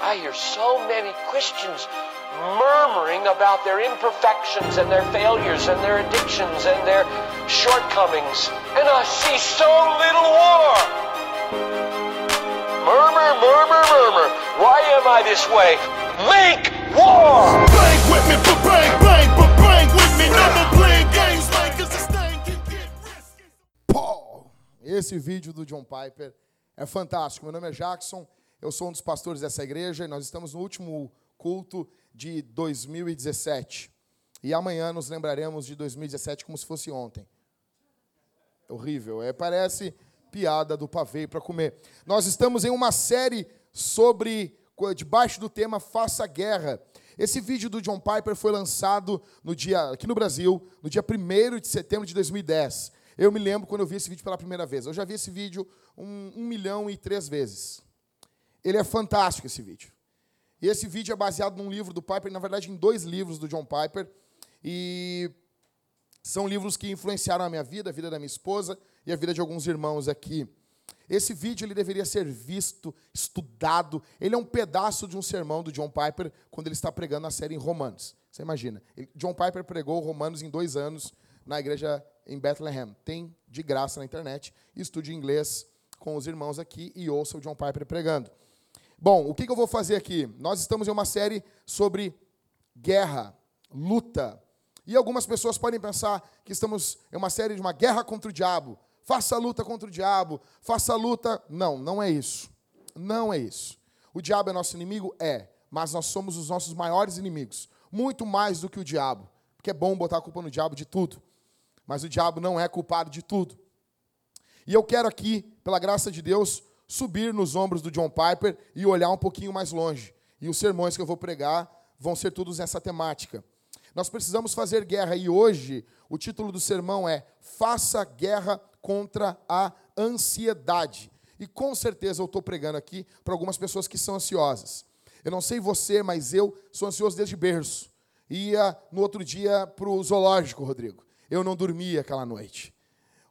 I hear so many Christians murmuring about their imperfections and their failures and their addictions and their shortcomings. And I see so little war. Murmur, murmur, murmur. Why am I this way? Make war! Bang with me, but bang, bang, but bang with me. Never playing games like it's a thing can get risky. Pô! Esse vídeo do John Piper é fantástico. Meu nome é Jackson, eu sou um dos pastores dessa igreja e nós estamos no último culto de 2017. E amanhã nos lembraremos de 2017 como se fosse ontem. É horrível, é, parece piada do pavê para comer. Nós estamos em uma série sobre debaixo do tema Faça Guerra. Esse vídeo do John Piper foi lançado no dia aqui no Brasil, no dia 1 de setembro de 2010. Eu me lembro quando eu vi esse vídeo pela primeira vez. Eu já vi esse vídeo um, um milhão e três vezes. Ele é fantástico, esse vídeo. E esse vídeo é baseado num livro do Piper, na verdade, em dois livros do John Piper. E são livros que influenciaram a minha vida, a vida da minha esposa e a vida de alguns irmãos aqui. Esse vídeo ele deveria ser visto, estudado. Ele é um pedaço de um sermão do John Piper quando ele está pregando a série em Romanos. Você imagina? John Piper pregou Romanos em dois anos na igreja em Bethlehem. Tem de graça na internet. Estude inglês com os irmãos aqui e ouça o John Piper pregando. Bom, o que, eu vou fazer aqui? Nós estamos em uma série sobre guerra, luta. E algumas pessoas podem pensar que estamos em uma série de uma guerra contra o diabo. Faça a luta contra o diabo, faça a luta. Não, não é isso. Não é isso. O diabo é nosso inimigo? É. Mas nós somos os nossos maiores inimigos. Muito mais do que o diabo. Porque é bom botar a culpa no diabo de tudo. Mas o diabo não é culpado de tudo. E eu quero aqui, pela graça de Deus, subir nos ombros do John Piper e olhar um pouquinho mais longe. E os sermões que eu vou pregar vão ser todos nessa temática. Nós precisamos fazer guerra e hoje o título do sermão é Faça guerra contra a ansiedade. E com certeza eu estou pregando aqui para algumas pessoas que são ansiosas. Eu não sei você, mas eu sou ansioso desde berço. Ia no outro dia para o zoológico, Rodrigo. Eu não dormia aquela noite.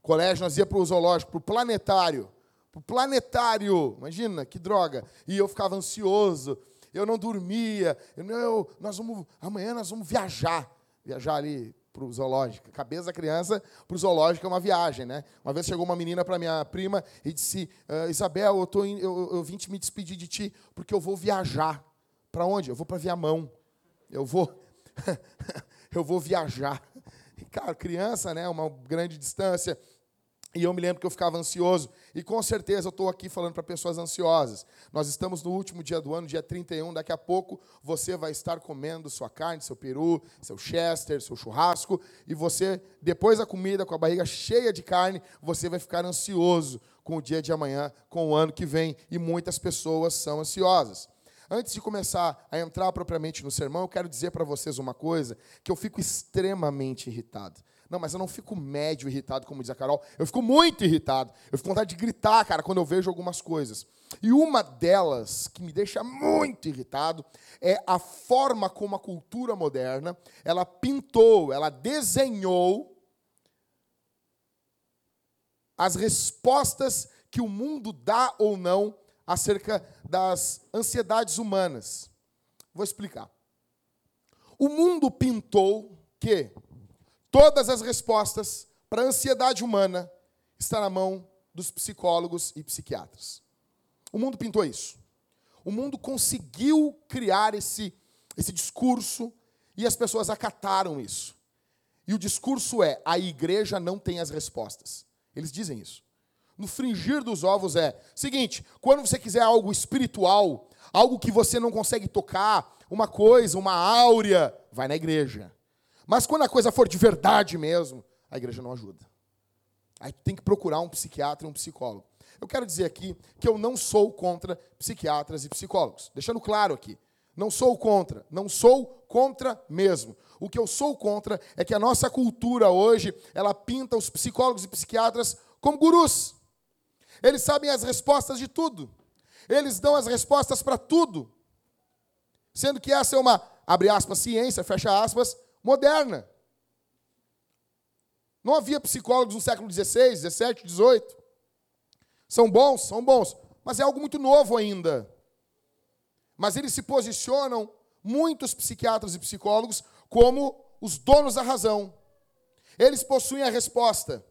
Colégio, nós ia para o zoológico, para o planetário. Para o planetário, imagina, que droga. E eu ficava ansioso, eu não dormia. Eu, eu, nós vamos, amanhã nós vamos viajar. Viajar ali para o zoológico. Cabeça da criança para o zoológico é uma viagem, né? Uma vez chegou uma menina para minha prima e disse: ah, Isabel, eu, tô in, eu, eu vim te me despedir de ti porque eu vou viajar. Para onde? Eu vou para Viamão. Eu vou. eu vou viajar. E, cara, criança, né? Uma grande distância. E eu me lembro que eu ficava ansioso. E com certeza eu estou aqui falando para pessoas ansiosas. Nós estamos no último dia do ano, dia 31. Daqui a pouco você vai estar comendo sua carne, seu peru, seu chester, seu churrasco. E você, depois da comida, com a barriga cheia de carne, você vai ficar ansioso com o dia de amanhã, com o ano que vem. E muitas pessoas são ansiosas. Antes de começar a entrar propriamente no sermão, eu quero dizer para vocês uma coisa que eu fico extremamente irritado. Não, mas eu não fico médio irritado, como diz a Carol. Eu fico muito irritado. Eu fico com vontade de gritar, cara, quando eu vejo algumas coisas. E uma delas que me deixa muito irritado é a forma como a cultura moderna, ela pintou, ela desenhou as respostas que o mundo dá ou não acerca das ansiedades humanas. Vou explicar. O mundo pintou que Todas as respostas para a ansiedade humana estão na mão dos psicólogos e psiquiatras. O mundo pintou isso. O mundo conseguiu criar esse, esse discurso e as pessoas acataram isso. E o discurso é: a igreja não tem as respostas. Eles dizem isso. No fringir dos ovos é: seguinte, quando você quiser algo espiritual, algo que você não consegue tocar, uma coisa, uma áurea, vai na igreja. Mas quando a coisa for de verdade mesmo, a igreja não ajuda. Aí tem que procurar um psiquiatra e um psicólogo. Eu quero dizer aqui que eu não sou contra psiquiatras e psicólogos. Deixando claro aqui. Não sou contra. Não sou contra mesmo. O que eu sou contra é que a nossa cultura hoje, ela pinta os psicólogos e psiquiatras como gurus. Eles sabem as respostas de tudo. Eles dão as respostas para tudo. Sendo que essa é uma, abre aspas, ciência, fecha aspas, moderna. Não havia psicólogos no século XVI, XVII, XVIII. São bons, são bons, mas é algo muito novo ainda. Mas eles se posicionam, muitos psiquiatras e psicólogos, como os donos da razão. Eles possuem a resposta.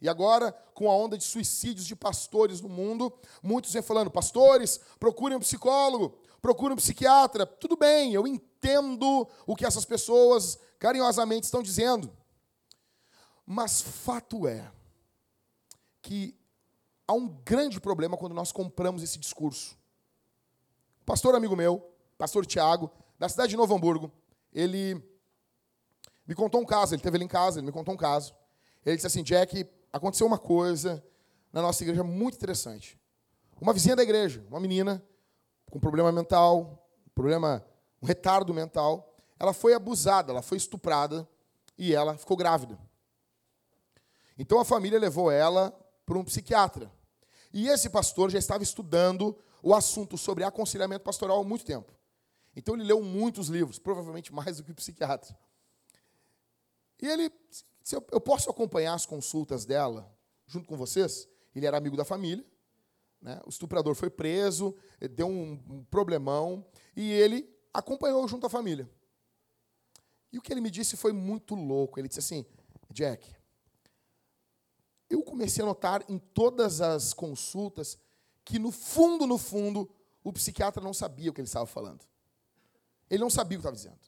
E agora, com a onda de suicídios de pastores no mundo, muitos vêm falando: pastores, procurem um psicólogo, procurem um psiquiatra. Tudo bem, eu entendo o que essas pessoas carinhosamente estão dizendo. Mas fato é que há um grande problema quando nós compramos esse discurso. O pastor amigo meu, pastor Tiago, da cidade de Novo Hamburgo, ele me contou um caso, ele teve ele em casa, ele me contou um caso. Ele disse assim, Jack, aconteceu uma coisa na nossa igreja muito interessante. Uma vizinha da igreja, uma menina com problema mental, problema, um retardo mental, ela foi abusada, ela foi estuprada e ela ficou grávida. Então a família levou ela para um psiquiatra. E esse pastor já estava estudando o assunto sobre aconselhamento pastoral há muito tempo. Então ele leu muitos livros, provavelmente mais do que o psiquiatra. E ele, se eu, eu posso acompanhar as consultas dela junto com vocês? Ele era amigo da família, né? o estuprador foi preso, deu um, problemão, e ele acompanhou junto à família. E o que ele me disse foi muito louco. Ele disse assim: Jack, eu comecei a notar em todas as consultas que, no fundo, no fundo, o psiquiatra não sabia o que ele estava falando. Ele não sabia o que estava dizendo.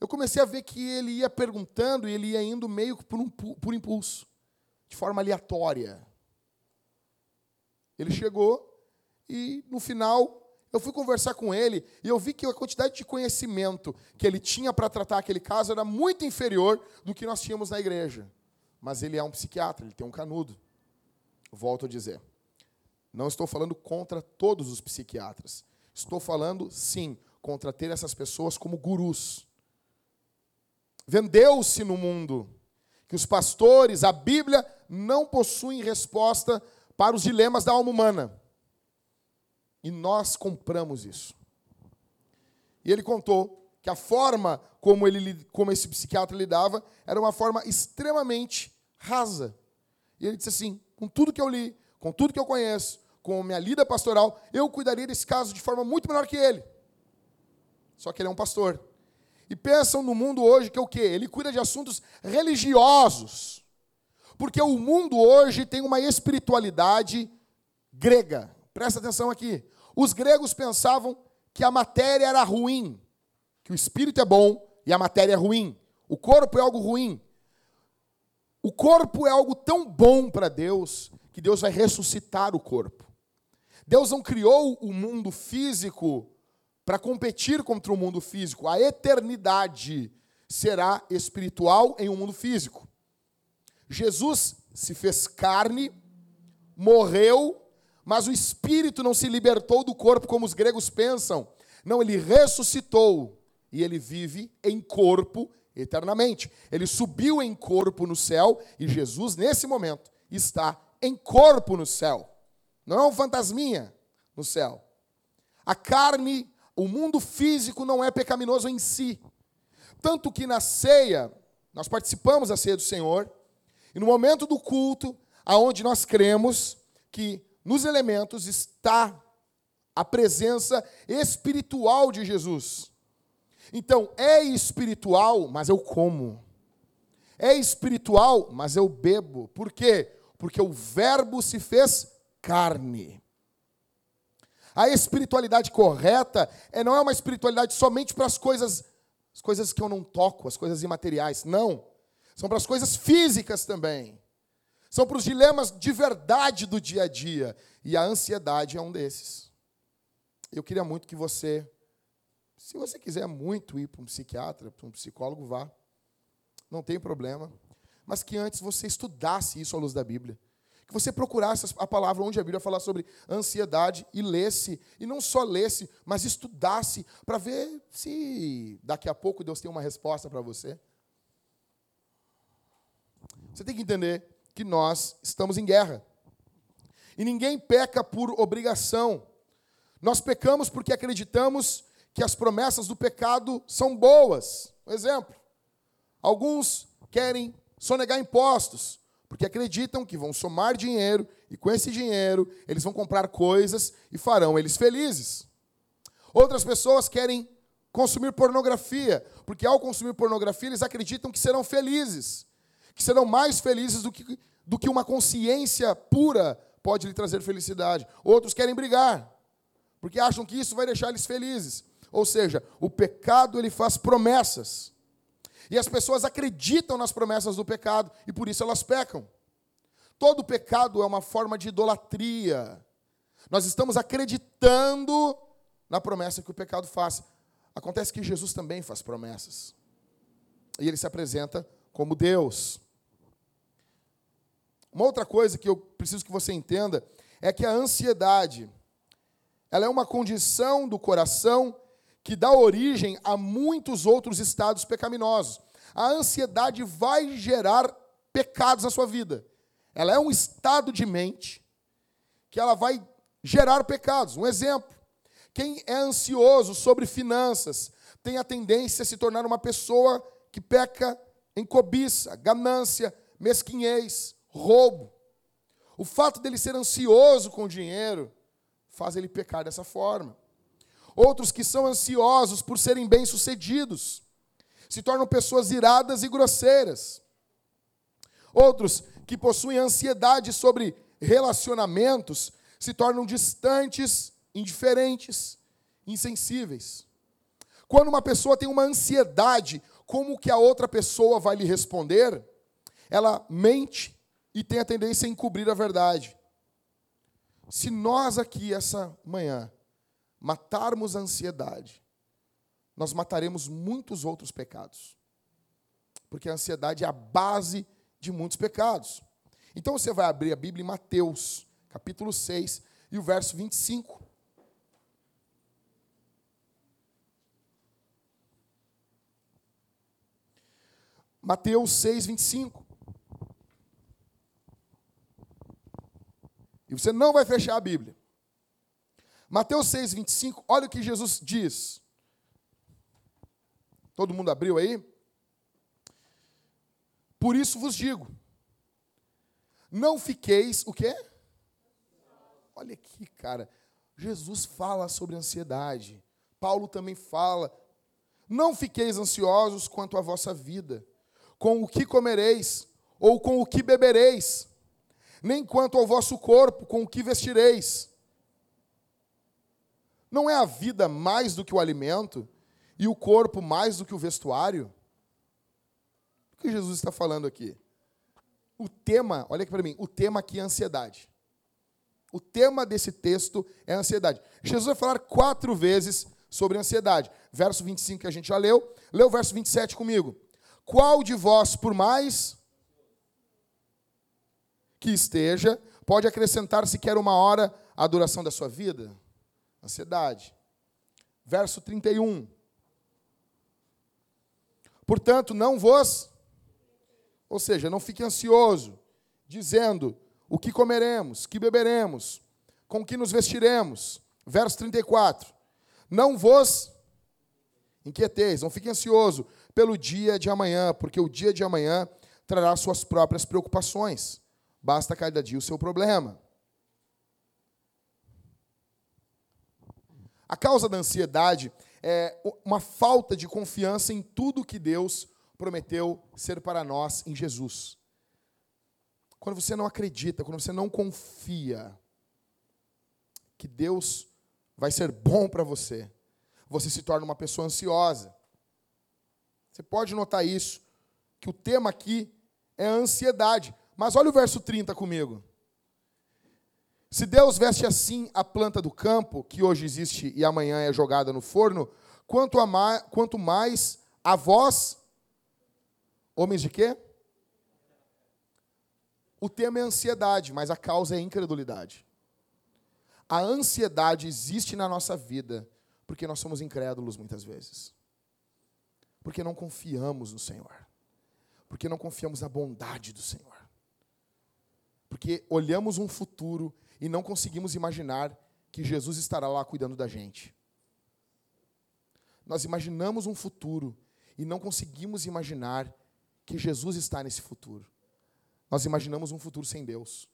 Eu comecei a ver que ele ia perguntando e ele ia indo meio por, um, por impulso, de forma aleatória. Ele chegou e, no final, eu fui conversar com ele e eu vi que a quantidade de conhecimento que ele tinha para tratar aquele caso era muito inferior do que nós tínhamos na igreja. Mas ele é um psiquiatra, ele tem um canudo. Volto a dizer. Não estou falando contra todos os psiquiatras. Estou falando, sim, contra ter essas pessoas como gurus. Vendeu-se no mundo que os pastores, a Bíblia, não possuem resposta para os dilemas da alma humana. E nós compramos isso. E ele contou que a forma como, ele, como esse psiquiatra lidava era uma forma extremamente rasa. E ele disse assim: com tudo que eu li, com tudo que eu conheço, com a minha lida pastoral, eu cuidaria desse caso de forma muito melhor que ele. Só que ele é um pastor. E pensam no mundo hoje que é o quê? Ele cuida de assuntos religiosos. Porque o mundo hoje tem uma espiritualidade grega. Presta atenção aqui. Os gregos pensavam que a matéria era ruim, que o espírito é bom e a matéria é ruim. O corpo é algo ruim. O corpo é algo tão bom para Deus que Deus vai ressuscitar o corpo. Deus não criou o mundo físico para competir contra o mundo físico. A eternidade será espiritual em um mundo físico. Jesus se fez carne, morreu, mas o espírito não se libertou do corpo como os gregos pensam. Não, ele ressuscitou e ele vive em corpo eternamente. Ele subiu em corpo no céu e Jesus, nesse momento, está em corpo no céu. Não é um fantasminha no céu. A carne, o mundo físico não é pecaminoso em si. Tanto que na ceia, nós participamos da ceia do Senhor, e no momento do culto, aonde nós cremos que nos elementos está a presença espiritual de Jesus. Então, é espiritual, mas eu como. É espiritual, mas eu bebo. Por quê? Porque o Verbo se fez carne. A espiritualidade correta é, não é uma espiritualidade somente para as coisas, as coisas que eu não toco, as coisas imateriais. Não. São para as coisas físicas também. São para os dilemas de verdade do dia a dia. E a ansiedade é um desses. Eu queria muito que você, se você quiser muito ir para um psiquiatra, para um psicólogo, vá. Não tem problema. Mas que antes você estudasse isso à luz da Bíblia que você procurasse a palavra onde a Bíblia fala sobre ansiedade e lesse, e não só lesse, mas estudasse para ver se daqui a pouco Deus tem uma resposta para você. Você tem que entender que nós estamos em guerra. E ninguém peca por obrigação. Nós pecamos porque acreditamos que as promessas do pecado são boas. Um exemplo: alguns querem sonegar impostos, porque acreditam que vão somar dinheiro e com esse dinheiro eles vão comprar coisas e farão eles felizes. Outras pessoas querem consumir pornografia, porque ao consumir pornografia eles acreditam que serão felizes, que serão mais felizes do que, do que uma consciência pura pode lhe trazer felicidade. Outros querem brigar, porque acham que isso vai deixar eles felizes. Ou seja, o pecado ele faz promessas. E as pessoas acreditam nas promessas do pecado e por isso elas pecam. Todo pecado é uma forma de idolatria. Nós estamos acreditando na promessa que o pecado faz. Acontece que Jesus também faz promessas. E ele se apresenta como Deus. Uma outra coisa que eu preciso que você entenda é que a ansiedade, ela é uma condição do coração que dá origem a muitos outros estados pecaminosos. A ansiedade vai gerar pecados na sua vida. Ela é um estado de mente que ela vai gerar pecados. Um exemplo: quem é ansioso sobre finanças tem a tendência a se tornar uma pessoa que peca em cobiça, ganância, mesquinhez, roubo. O fato dele ser ansioso com o dinheiro faz ele pecar dessa forma. Outros que são ansiosos por serem bem-sucedidos se tornam pessoas iradas e grosseiras. Outros que possuem ansiedade sobre relacionamentos se tornam distantes, indiferentes, insensíveis. Quando uma pessoa tem uma ansiedade, como que a outra pessoa vai lhe responder? Ela mente e tem a tendência a encobrir a verdade. Se nós aqui essa manhã matarmos a ansiedade, nós mataremos muitos outros pecados. Porque a ansiedade é a base de muitos pecados. Então você vai abrir a Bíblia em Mateus, capítulo 6, e o verso 25. Mateus 6, 25. E você não vai fechar a Bíblia. Mateus 6, 25, olha o que Jesus diz. Todo mundo abriu aí? Por isso vos digo: não fiqueis o quê? Olha aqui, cara. Jesus fala sobre ansiedade. Paulo também fala. Não fiqueis ansiosos quanto à vossa vida, com o que comereis ou com o que bebereis, nem quanto ao vosso corpo, com o que vestireis. Não é a vida mais do que o alimento e o corpo mais do que o vestuário? O que Jesus está falando aqui? O tema, olha aqui para mim, o tema aqui é ansiedade. O tema desse texto é ansiedade. Jesus vai falar quatro vezes sobre ansiedade. Verso 25 que a gente já leu. Lê o verso 27 comigo. Qual de vós, por mais que esteja, pode acrescentar sequer uma hora à duração da sua vida? Ansiedade. Verso 31. Portanto, não vos, ou seja, não fique ansioso, dizendo o que comeremos, que beberemos, com que nos vestiremos. Verso 34. Não vos inquieteis, não fique ansioso pelo dia de amanhã, porque o dia de amanhã trará suas próprias preocupações. Basta cada dia o seu problema. A causa da ansiedade é uma falta de confiança em tudo que Deus prometeu ser para nós em Jesus. Quando você não acredita, quando você não confia que Deus vai ser bom para você, você se torna uma pessoa ansiosa. Você pode notar isso, que o tema aqui é a ansiedade. Mas olha o verso 30 comigo. Se Deus veste assim a planta do campo, que hoje existe e amanhã é jogada no forno, quanto, mais, quanto mais a vós, homens de quê? O tema é ansiedade, mas a causa é incredulidade. A ansiedade existe na nossa vida porque nós somos incrédulos muitas vezes. Porque não confiamos no Senhor. Porque não confiamos na bondade do Senhor. Porque olhamos um futuro e não conseguimos imaginar que Jesus estará lá cuidando da gente. Nós imaginamos um futuro e não conseguimos imaginar que Jesus está nesse futuro. Nós imaginamos um futuro sem Deus.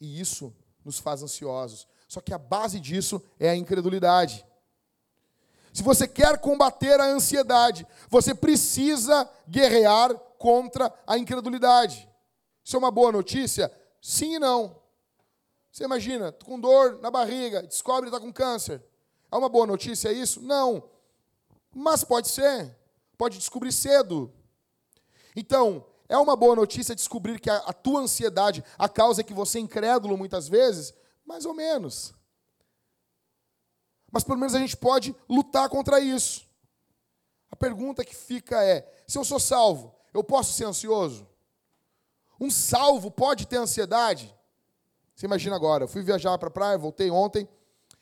E isso nos faz ansiosos. Só que a base disso é a incredulidade. Se você quer combater a ansiedade, você precisa guerrear contra a incredulidade. Isso é uma boa notícia? Sim e não. Você imagina, com dor na barriga, descobre que está com câncer. É uma boa notícia isso? Não. Mas pode ser. Pode descobrir cedo. Então, é uma boa notícia descobrir que a, a tua ansiedade, a causa é que você é incrédulo muitas vezes? Mais ou menos. Mas pelo menos a gente pode lutar contra isso. A pergunta que fica é: se eu sou salvo, eu posso ser ansioso? Um salvo pode ter ansiedade? Você imagina agora, eu fui viajar para a praia, voltei ontem,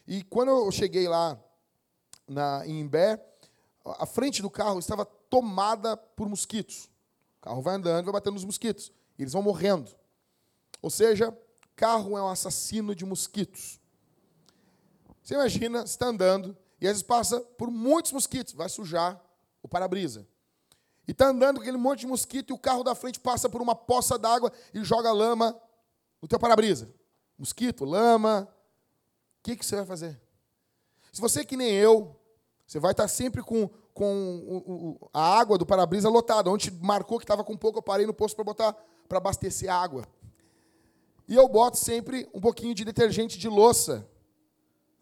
e quando eu cheguei lá na, em Imbé, a frente do carro estava tomada por mosquitos. O carro vai andando vai batendo nos mosquitos. E eles vão morrendo. Ou seja, carro é um assassino de mosquitos. Você imagina, você está andando e às vezes passa por muitos mosquitos, vai sujar o para-brisa. E está andando com aquele monte de mosquito e o carro da frente passa por uma poça d'água e joga lama no teu para-brisa mosquito, lama. O que, que você vai fazer? Se você é que nem eu, você vai estar sempre com, com o, o, a água do para-brisa lotada. Onde marcou que estava com pouco, eu parei no posto para botar para abastecer água. E eu boto sempre um pouquinho de detergente de louça.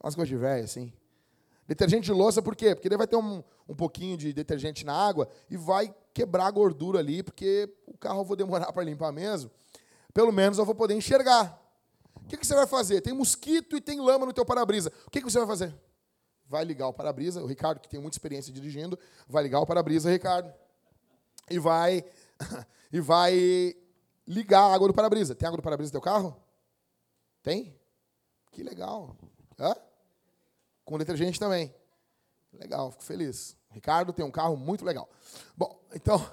Umas coisas de velho, assim. Detergente de louça, por quê? Porque ele vai ter um, um pouquinho de detergente na água e vai quebrar a gordura ali, porque o carro eu vou demorar para limpar mesmo. Pelo menos eu vou poder enxergar. O que, que você vai fazer? Tem mosquito e tem lama no teu para-brisa. O que, que você vai fazer? Vai ligar o para-brisa, o Ricardo, que tem muita experiência dirigindo, vai ligar o para-brisa, Ricardo, e vai, e vai ligar a água do para-brisa. Tem água do para-brisa no teu carro? Tem? Que legal. Hã? Com detergente também. Legal, fico feliz. Ricardo tem um carro muito legal. Bom, então.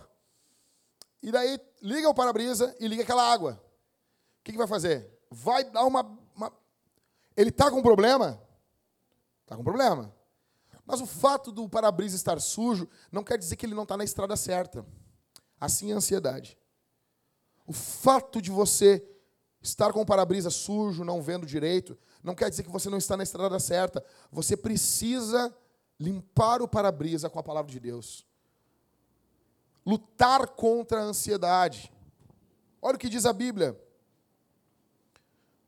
E daí, liga o para-brisa e liga aquela água. O que, que vai fazer? vai dar uma. uma... Ele está com problema? Está com problema. Mas o fato do para-brisa estar sujo não quer dizer que ele não está na estrada certa. Assim é a ansiedade. O fato de você estar com o para-brisa sujo, não vendo direito, não quer dizer que você não está na estrada certa. Você precisa limpar o para-brisa com a palavra de Deus. Lutar contra a ansiedade. Olha o que diz a Bíblia.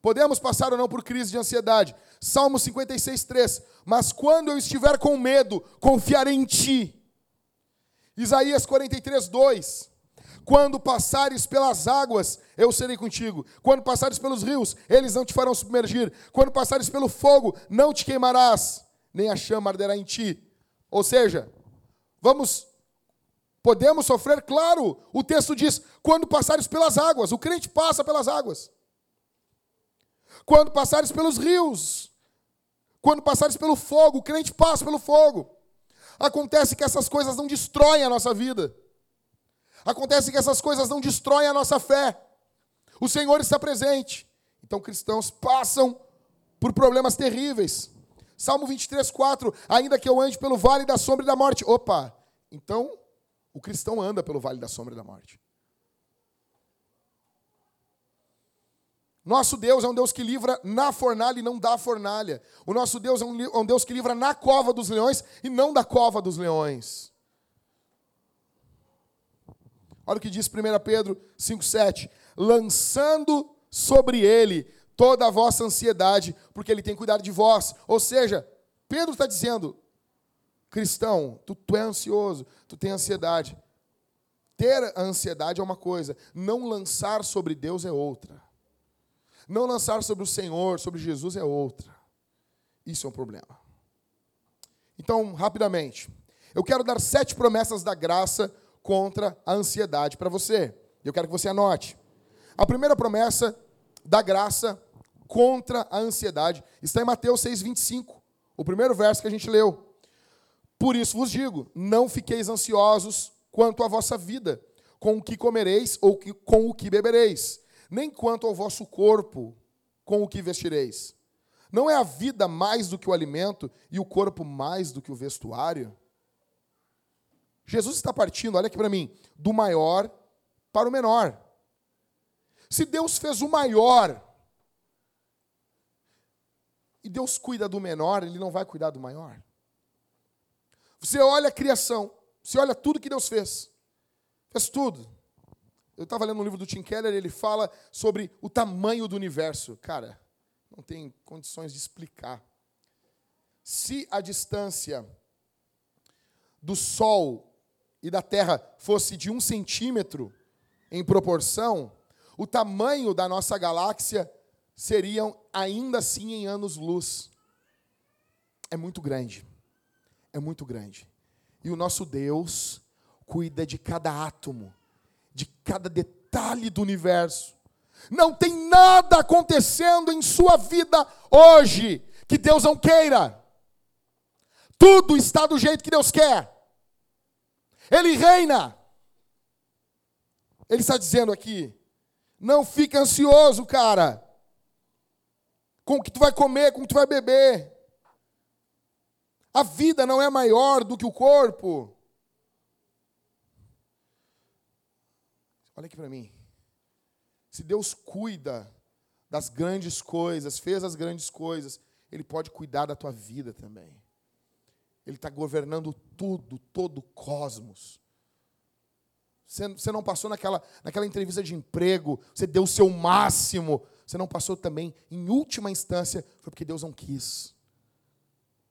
Podemos passar ou não por crise de ansiedade. Salmo 56, 3. Mas quando eu estiver com medo, confiarei em ti. Isaías 43, 2. Quando passares pelas águas, eu serei contigo. Quando passares pelos rios, eles não te farão submergir. Quando passares pelo fogo, não te queimarás, nem a chama arderá em ti. Ou seja, vamos podemos sofrer, claro. O texto diz: quando passares pelas águas, o crente passa pelas águas. Quando passares pelos rios, quando passares pelo fogo, o crente passa pelo fogo. Acontece que essas coisas não destroem a nossa vida. Acontece que essas coisas não destroem a nossa fé. O Senhor está presente. Então cristãos passam por problemas terríveis. Salmo 23, 4. Ainda que eu ande pelo vale da sombra e da morte. Opa! Então, o cristão anda pelo vale da sombra e da morte. Nosso Deus é um Deus que livra na fornalha e não da fornalha. O nosso Deus é um, é um Deus que livra na cova dos leões e não da cova dos leões. Olha o que diz 1 Pedro 5,7: lançando sobre ele toda a vossa ansiedade, porque ele tem cuidado de vós. Ou seja, Pedro está dizendo, cristão, tu, tu é ansioso, tu tem ansiedade. Ter a ansiedade é uma coisa, não lançar sobre Deus é outra. Não lançar sobre o Senhor, sobre Jesus é outra. Isso é um problema. Então, rapidamente, eu quero dar sete promessas da graça contra a ansiedade para você. Eu quero que você anote. A primeira promessa da graça contra a ansiedade está em Mateus 6,25, o primeiro verso que a gente leu. Por isso vos digo: não fiqueis ansiosos quanto à vossa vida, com o que comereis ou com o que bebereis nem quanto ao vosso corpo, com o que vestireis. Não é a vida mais do que o alimento e o corpo mais do que o vestuário? Jesus está partindo, olha aqui para mim, do maior para o menor. Se Deus fez o maior e Deus cuida do menor, Ele não vai cuidar do maior? Você olha a criação, você olha tudo que Deus fez. Fez tudo. Eu estava lendo um livro do Tim Keller, ele fala sobre o tamanho do universo. Cara, não tem condições de explicar. Se a distância do Sol e da Terra fosse de um centímetro em proporção, o tamanho da nossa galáxia seriam ainda assim em anos-luz. É muito grande. É muito grande. E o nosso Deus cuida de cada átomo, de cada detalhe do universo. Não tem nada acontecendo em sua vida hoje que Deus não queira. Tudo está do jeito que Deus quer. Ele reina. Ele está dizendo aqui: não fica ansioso, cara, com o que tu vai comer, com o que tu vai beber. A vida não é maior do que o corpo. Olha aqui para mim. Se Deus cuida das grandes coisas, fez as grandes coisas, Ele pode cuidar da tua vida também. Ele está governando tudo, todo o cosmos. Você, você não passou naquela, naquela entrevista de emprego, você deu o seu máximo. Você não passou também, em última instância, foi porque Deus não quis.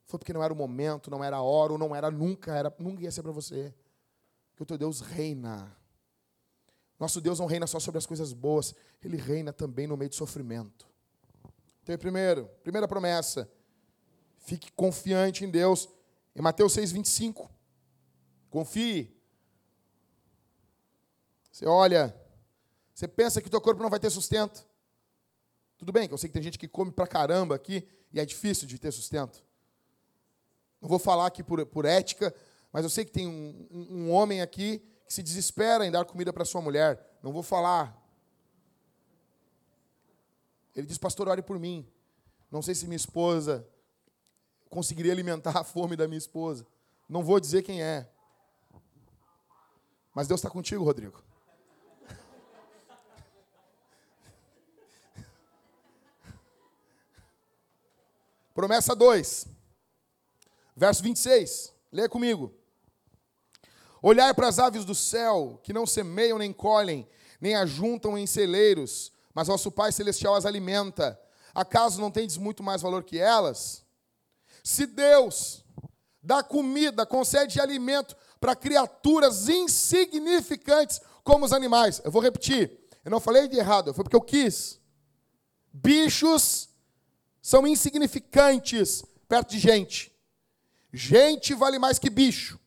Foi porque não era o momento, não era a hora, ou não era nunca, era, nunca ia ser para você. Porque o teu Deus reina. Nosso Deus não reina só sobre as coisas boas, Ele reina também no meio de sofrimento. Então, primeiro, primeira promessa, fique confiante em Deus. Em Mateus 6, 25. Confie. Você olha, você pensa que o teu corpo não vai ter sustento. Tudo bem, que eu sei que tem gente que come pra caramba aqui e é difícil de ter sustento. Não vou falar aqui por, por ética, mas eu sei que tem um, um, um homem aqui que se desespera em dar comida para sua mulher. Não vou falar. Ele diz, pastor, ore por mim. Não sei se minha esposa conseguiria alimentar a fome da minha esposa. Não vou dizer quem é. Mas Deus está contigo, Rodrigo. Promessa 2, verso 26. Leia comigo. Olhai para as aves do céu, que não semeiam nem colhem, nem ajuntam em celeiros, mas vosso Pai Celestial as alimenta. Acaso não tendes muito mais valor que elas? Se Deus dá comida, concede alimento para criaturas insignificantes como os animais. Eu vou repetir. Eu não falei de errado, foi porque eu quis. Bichos são insignificantes perto de gente. Gente vale mais que bicho.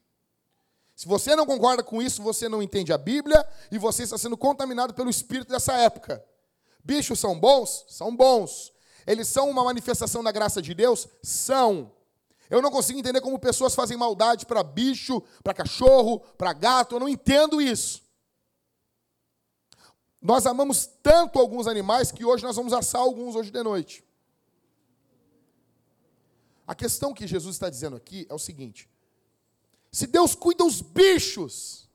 Se você não concorda com isso, você não entende a Bíblia e você está sendo contaminado pelo espírito dessa época. Bichos são bons? São bons. Eles são uma manifestação da graça de Deus? São. Eu não consigo entender como pessoas fazem maldade para bicho, para cachorro, para gato, eu não entendo isso. Nós amamos tanto alguns animais que hoje nós vamos assar alguns hoje de noite. A questão que Jesus está dizendo aqui é o seguinte: se Deus cuida dos bichos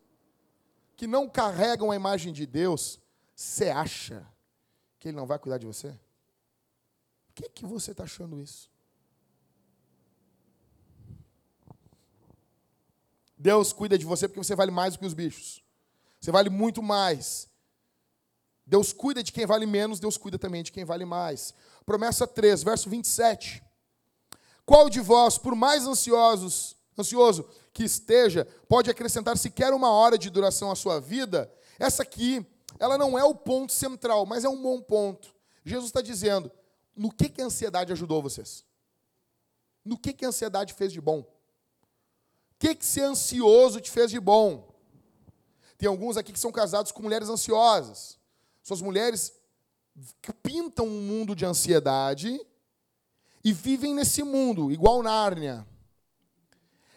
que não carregam a imagem de Deus, você acha que Ele não vai cuidar de você? Por que, que você está achando isso? Deus cuida de você porque você vale mais do que os bichos. Você vale muito mais. Deus cuida de quem vale menos, Deus cuida também de quem vale mais. Promessa 3, verso 27. Qual de vós, por mais ansiosos, ansioso que esteja, pode acrescentar sequer uma hora de duração à sua vida? Essa aqui, ela não é o ponto central, mas é um bom ponto. Jesus está dizendo: no que, que a ansiedade ajudou vocês? No que, que a ansiedade fez de bom? O que, que ser ansioso te fez de bom? Tem alguns aqui que são casados com mulheres ansiosas. Suas mulheres pintam um mundo de ansiedade e vivem nesse mundo, igual Nárnia.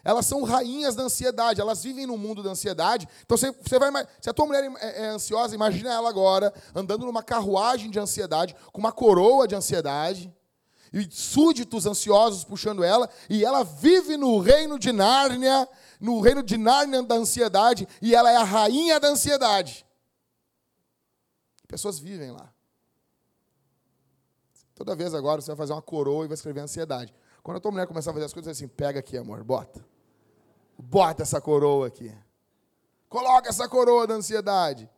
Elas são rainhas da ansiedade, elas vivem no mundo da ansiedade. Então você, você vai. Se a tua mulher é, é ansiosa, imagina ela agora andando numa carruagem de ansiedade, com uma coroa de ansiedade, e súditos ansiosos puxando ela, e ela vive no reino de Nárnia, no reino de Nárnia da ansiedade, e ela é a rainha da ansiedade. Pessoas vivem lá. Toda vez agora você vai fazer uma coroa e vai escrever ansiedade. Quando a tua mulher começar a fazer as coisas, assim, pega aqui, amor, bota. Bota essa coroa aqui. Coloca essa coroa da ansiedade.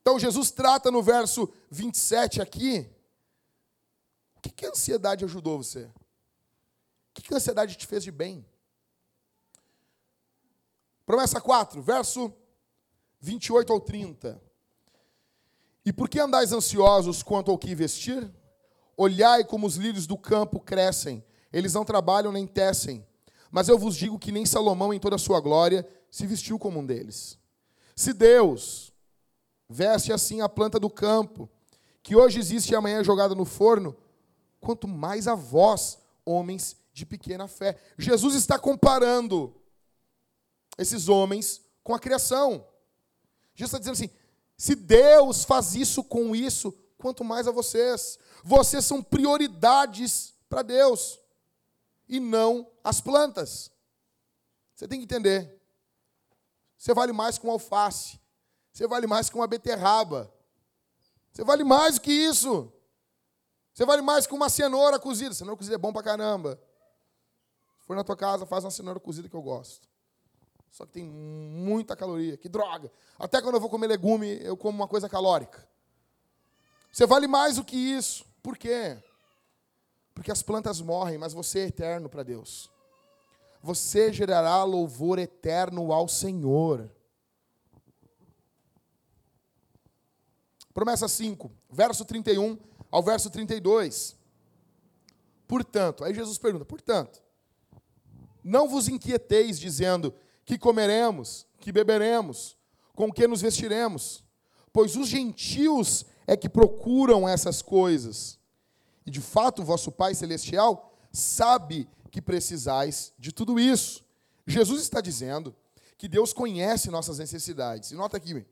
Então Jesus trata no verso 27 aqui. O que, que a ansiedade ajudou você? O que, que a ansiedade te fez de bem? Promessa 4, verso 28 ao 30. E por que andais ansiosos quanto ao que vestir? Olhai como os lírios do campo crescem, eles não trabalham nem tecem. Mas eu vos digo que nem Salomão, em toda a sua glória, se vestiu como um deles. Se Deus veste assim a planta do campo, que hoje existe e amanhã é jogada no forno, quanto mais a vós, homens de pequena fé. Jesus está comparando esses homens com a criação. Jesus está dizendo assim: se Deus faz isso com isso, quanto mais a vocês. Vocês são prioridades para Deus e não as plantas. Você tem que entender. Você vale mais um alface. Você vale mais que uma beterraba. Você vale mais do que isso. Você vale mais que uma cenoura cozida. Cenoura cozida é bom pra caramba. Se for na tua casa, faz uma cenoura cozida que eu gosto. Só que tem muita caloria. Que droga. Até quando eu vou comer legume, eu como uma coisa calórica. Você vale mais do que isso. Por quê? Porque as plantas morrem, mas você é eterno para Deus. Você gerará louvor eterno ao Senhor. Promessa 5, verso 31 ao verso 32. Portanto, aí Jesus pergunta: portanto, não vos inquieteis dizendo que comeremos, que beberemos, com que nos vestiremos, pois os gentios é que procuram essas coisas. E de fato, vosso Pai celestial sabe que precisais de tudo isso. Jesus está dizendo que Deus conhece nossas necessidades. E nota aqui,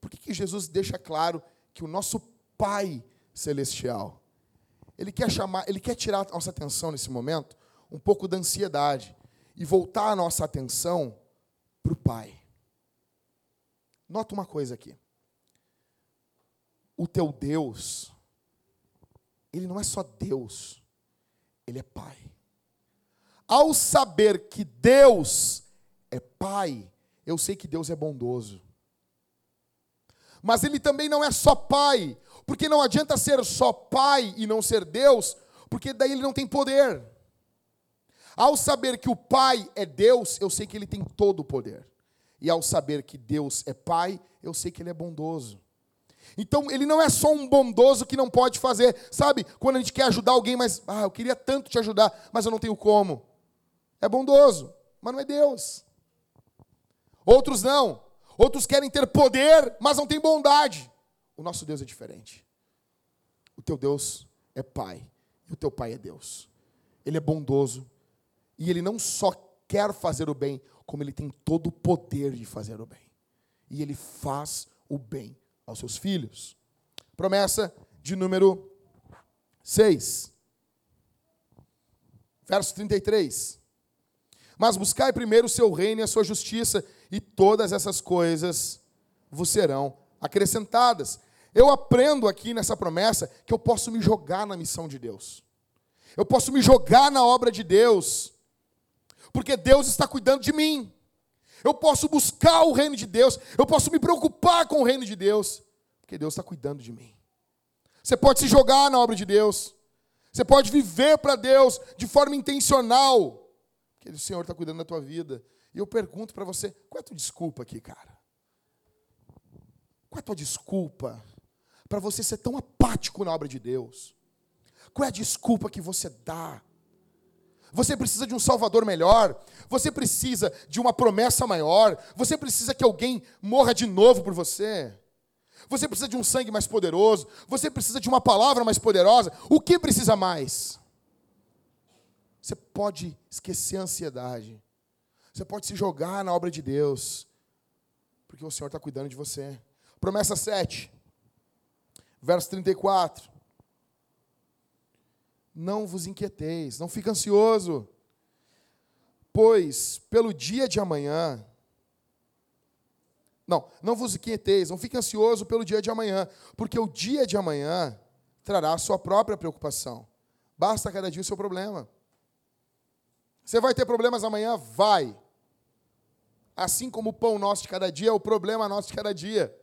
por que, que Jesus deixa claro que o nosso Pai celestial, ele quer chamar, ele quer tirar a nossa atenção nesse momento um pouco da ansiedade e voltar a nossa atenção para o Pai. Nota uma coisa aqui. O teu Deus, ele não é só Deus, ele é Pai. Ao saber que Deus é Pai, eu sei que Deus é bondoso. Mas ele também não é só Pai, porque não adianta ser só Pai e não ser Deus, porque daí ele não tem poder. Ao saber que o Pai é Deus, eu sei que Ele tem todo o poder. E ao saber que Deus é Pai, eu sei que Ele é bondoso. Então, Ele não é só um bondoso que não pode fazer. Sabe, quando a gente quer ajudar alguém, mas, ah, eu queria tanto te ajudar, mas eu não tenho como. É bondoso, mas não é Deus. Outros não. Outros querem ter poder, mas não têm bondade. O nosso Deus é diferente. O teu Deus é Pai. E o teu Pai é Deus. Ele é bondoso, e ele não só quer fazer o bem, como ele tem todo o poder de fazer o bem. E ele faz o bem aos seus filhos. Promessa de número 6. Verso 33. Mas buscai primeiro o seu reino e a sua justiça, e todas essas coisas vos serão acrescentadas. Eu aprendo aqui nessa promessa que eu posso me jogar na missão de Deus. Eu posso me jogar na obra de Deus porque Deus está cuidando de mim. Eu posso buscar o reino de Deus, eu posso me preocupar com o reino de Deus, porque Deus está cuidando de mim. Você pode se jogar na obra de Deus, você pode viver para Deus de forma intencional, porque o Senhor está cuidando da tua vida. E eu pergunto para você: qual é a tua desculpa aqui, cara? Qual é a tua desculpa para você ser tão apático na obra de Deus? Qual é a desculpa que você dá você precisa de um Salvador melhor. Você precisa de uma promessa maior. Você precisa que alguém morra de novo por você. Você precisa de um sangue mais poderoso. Você precisa de uma palavra mais poderosa. O que precisa mais? Você pode esquecer a ansiedade. Você pode se jogar na obra de Deus. Porque o Senhor está cuidando de você. Promessa 7, verso 34 não vos inquieteis, não fique ansioso, pois pelo dia de amanhã. Não, não vos inquieteis, não fique ansioso pelo dia de amanhã, porque o dia de amanhã trará a sua própria preocupação. Basta cada dia o seu problema. Você vai ter problemas amanhã? Vai. assim como o pão nosso de cada dia é o problema nosso de cada dia.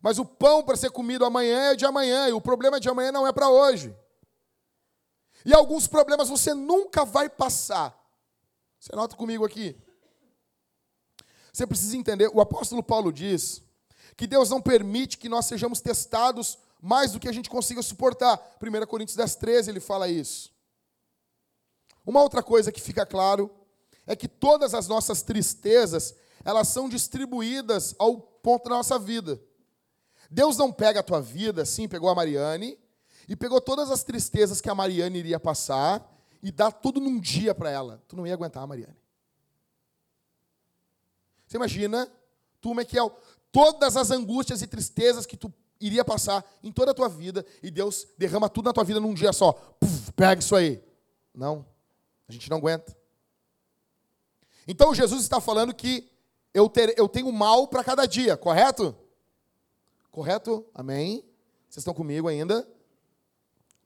Mas o pão para ser comido amanhã é de amanhã, e o problema de amanhã não é para hoje. E alguns problemas você nunca vai passar. Você nota comigo aqui. Você precisa entender, o apóstolo Paulo diz que Deus não permite que nós sejamos testados mais do que a gente consiga suportar. 1 Coríntios 10, 13 ele fala isso. Uma outra coisa que fica claro é que todas as nossas tristezas, elas são distribuídas ao ponto da nossa vida. Deus não pega a tua vida, assim, pegou a Mariane, e pegou todas as tristezas que a Mariane iria passar e dá tudo num dia para ela. Tu não ia aguentar, Mariane. Você imagina, tu, Mequiel, todas as angústias e tristezas que tu iria passar em toda a tua vida e Deus derrama tudo na tua vida num dia só. Puf, pega isso aí. Não, a gente não aguenta. Então Jesus está falando que eu, ter, eu tenho mal para cada dia, correto? Correto? Amém? Vocês estão comigo ainda?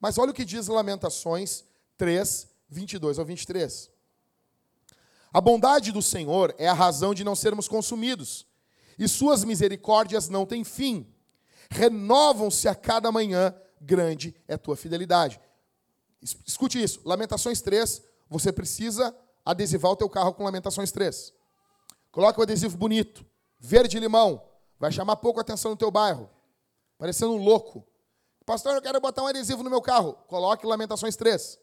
Mas olha o que diz Lamentações 3, 22 ao 23. A bondade do Senhor é a razão de não sermos consumidos, e suas misericórdias não têm fim. Renovam-se a cada manhã, grande é tua fidelidade. Escute isso, Lamentações 3, você precisa adesivar o teu carro com Lamentações 3. Coloca o adesivo bonito, verde limão, vai chamar pouco atenção no teu bairro, parecendo um louco. Pastor, eu quero botar um adesivo no meu carro. Coloque Lamentações 3.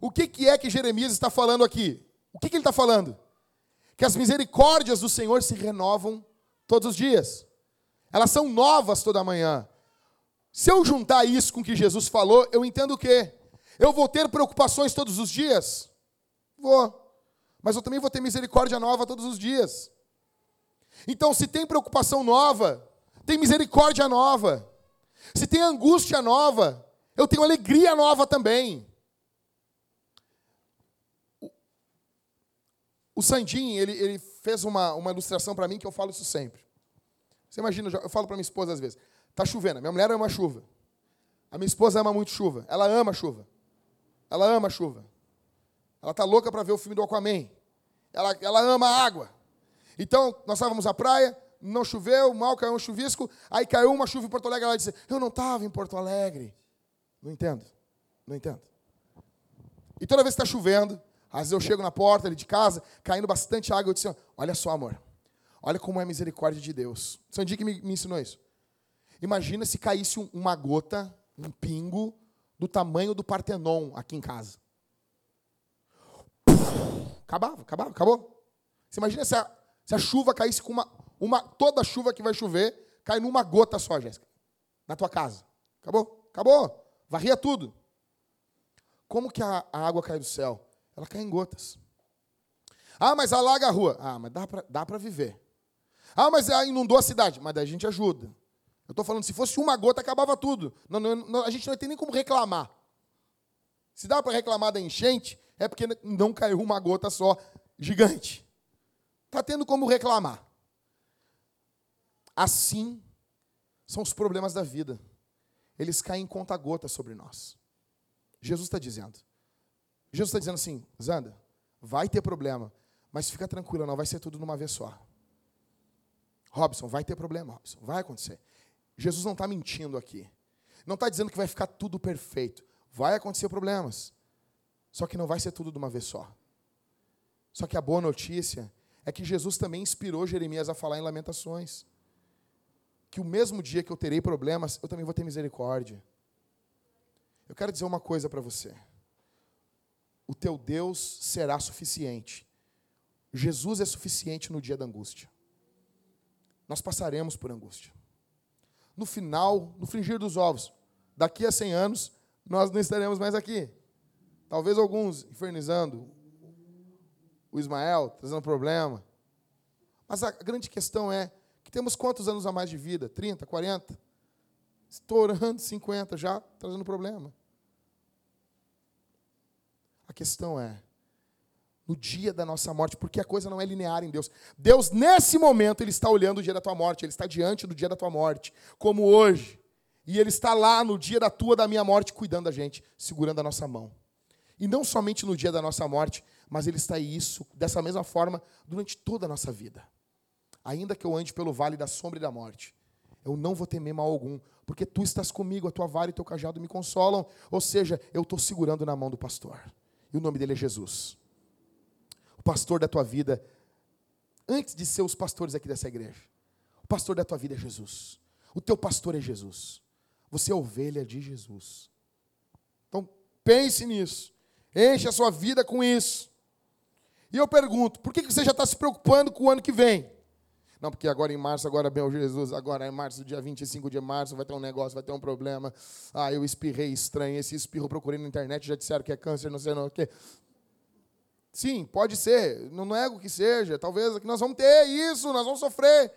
O que, que é que Jeremias está falando aqui? O que, que ele está falando? Que as misericórdias do Senhor se renovam todos os dias. Elas são novas toda manhã. Se eu juntar isso com o que Jesus falou, eu entendo o quê? Eu vou ter preocupações todos os dias? Vou. Mas eu também vou ter misericórdia nova todos os dias. Então, se tem preocupação nova, tem misericórdia nova. Se tem angústia nova, eu tenho alegria nova também. O Sandim, ele, ele fez uma, uma ilustração para mim que eu falo isso sempre. Você imagina, eu falo para minha esposa às vezes, tá chovendo, minha mulher ama chuva. A minha esposa ama muito chuva, ela ama chuva. Ela ama chuva. Ela tá louca para ver o filme do Aquaman. Ela, ela ama água. Então, nós estávamos à praia, não choveu, mal caiu um chuvisco, aí caiu uma chuva em Porto Alegre, ela disse, eu não estava em Porto Alegre. Não entendo, não entendo. E toda vez que está chovendo, às vezes eu chego na porta ali de casa, caindo bastante água, eu disse, olha só, amor, olha como é a misericórdia de Deus. Sandy que me, me ensinou isso. Imagina se caísse uma gota, um pingo, do tamanho do Partenon aqui em casa. Acabava, acabava, acabou. Você imagina se a, se a chuva caísse com uma, uma. Toda chuva que vai chover cai numa gota só, Jéssica. Na tua casa. Acabou? Acabou. Varria tudo. Como que a, a água cai do céu? Ela cai em gotas. Ah, mas alaga a rua. Ah, mas dá para viver. Ah, mas inundou a cidade. Mas daí a gente ajuda. Eu estou falando, se fosse uma gota, acabava tudo. Não, não, não, a gente não tem nem como reclamar. Se dá para reclamar da enchente, é porque não caiu uma gota só gigante. Está tendo como reclamar. Assim são os problemas da vida. Eles caem em conta-gota sobre nós. Jesus está dizendo. Jesus está dizendo assim, Zanda, vai ter problema, mas fica tranquila, não vai ser tudo numa vez só. Robson, vai ter problema, Robson, vai acontecer. Jesus não está mentindo aqui. Não está dizendo que vai ficar tudo perfeito. Vai acontecer problemas. Só que não vai ser tudo de uma vez só. Só que a boa notícia é que Jesus também inspirou Jeremias a falar em Lamentações. Que o mesmo dia que eu terei problemas, eu também vou ter misericórdia. Eu quero dizer uma coisa para você. O teu Deus será suficiente. Jesus é suficiente no dia da angústia. Nós passaremos por angústia. No final, no fringir dos ovos, daqui a 100 anos, nós não estaremos mais aqui. Talvez alguns infernizando o Ismael, trazendo problema. Mas a grande questão é que temos quantos anos a mais de vida? 30, 40? Estourando 50 já, trazendo problema. A questão é, no dia da nossa morte, porque a coisa não é linear em Deus. Deus, nesse momento, Ele está olhando o dia da tua morte, Ele está diante do dia da tua morte, como hoje. E Ele está lá no dia da tua, da minha morte, cuidando da gente, segurando a nossa mão. E não somente no dia da nossa morte, mas Ele está isso, dessa mesma forma, durante toda a nossa vida. Ainda que eu ande pelo vale da sombra e da morte, eu não vou temer mal algum, porque Tu estás comigo, a Tua vara e Teu cajado me consolam. Ou seja, eu estou segurando na mão do pastor. E o nome dele é Jesus. O pastor da tua vida, antes de ser os pastores aqui dessa igreja, o pastor da tua vida é Jesus. O teu pastor é Jesus. Você é ovelha de Jesus. Então, pense nisso. Enche a sua vida com isso. E eu pergunto, por que você já está se preocupando com o ano que vem? Não, porque agora em março, agora, meu Jesus, agora em março, dia 25 de março, vai ter um negócio, vai ter um problema. Ah, eu espirrei estranho, esse espirro procurei na internet, já disseram que é câncer, não sei não o quê. Sim, pode ser, não nego que seja. Talvez que nós vamos ter isso, nós vamos sofrer.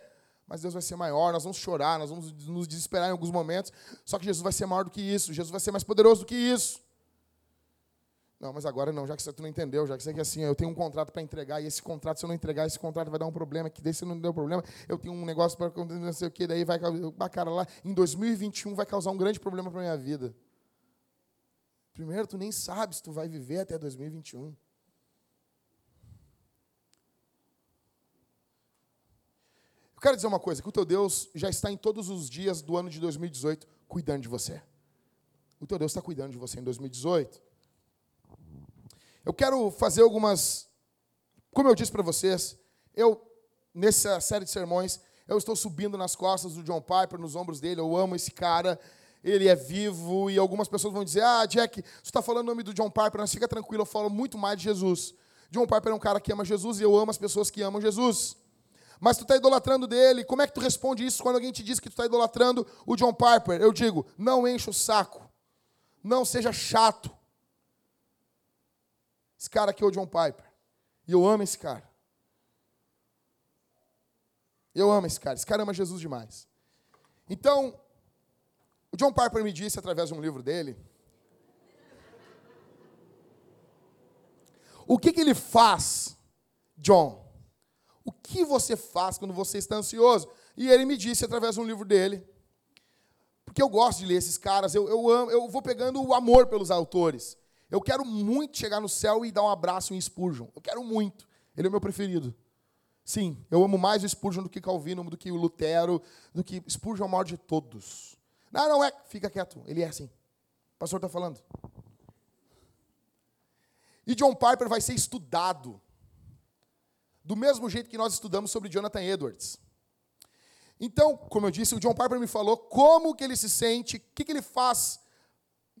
Mas Deus vai ser maior, nós vamos chorar, nós vamos nos desesperar em alguns momentos. Só que Jesus vai ser maior do que isso, Jesus vai ser mais poderoso do que isso. Não, mas agora não, já que você não entendeu, já que você que assim, eu tenho um contrato para entregar, e esse contrato, se eu não entregar, esse contrato vai dar um problema, que daí se não deu problema, eu tenho um negócio para não sei o que, daí vai, cara, lá, em 2021 vai causar um grande problema para minha vida. Primeiro, tu nem sabe se tu vai viver até 2021. Eu quero dizer uma coisa, que o teu Deus já está em todos os dias do ano de 2018 cuidando de você. O teu Deus está cuidando de você em 2018. Eu quero fazer algumas. Como eu disse para vocês, eu, nessa série de sermões, eu estou subindo nas costas do John Piper, nos ombros dele. Eu amo esse cara, ele é vivo. E algumas pessoas vão dizer: Ah, Jack, você está falando o nome do John Piper, mas fica tranquilo, eu falo muito mais de Jesus. John Piper é um cara que ama Jesus e eu amo as pessoas que amam Jesus. Mas tu está idolatrando dele, como é que tu responde isso quando alguém te diz que tu está idolatrando o John Piper? Eu digo: não encha o saco, não seja chato. Esse cara aqui é o John Piper. E eu amo esse cara. Eu amo esse cara. Esse cara ama Jesus demais. Então, o John Piper me disse através de um livro dele. O que, que ele faz, John? O que você faz quando você está ansioso? E ele me disse através de um livro dele. Porque eu gosto de ler esses caras, eu, eu, amo, eu vou pegando o amor pelos autores. Eu quero muito chegar no céu e dar um abraço em Spurgeon. Eu quero muito. Ele é o meu preferido. Sim, eu amo mais o Spurgeon do que Calvino, do que o Lutero, do que Spurgeon é o maior de todos. Não, não é. Fica quieto. Ele é assim. O pastor está falando. E John Piper vai ser estudado do mesmo jeito que nós estudamos sobre Jonathan Edwards. Então, como eu disse, o John Piper me falou como que ele se sente, o que, que ele faz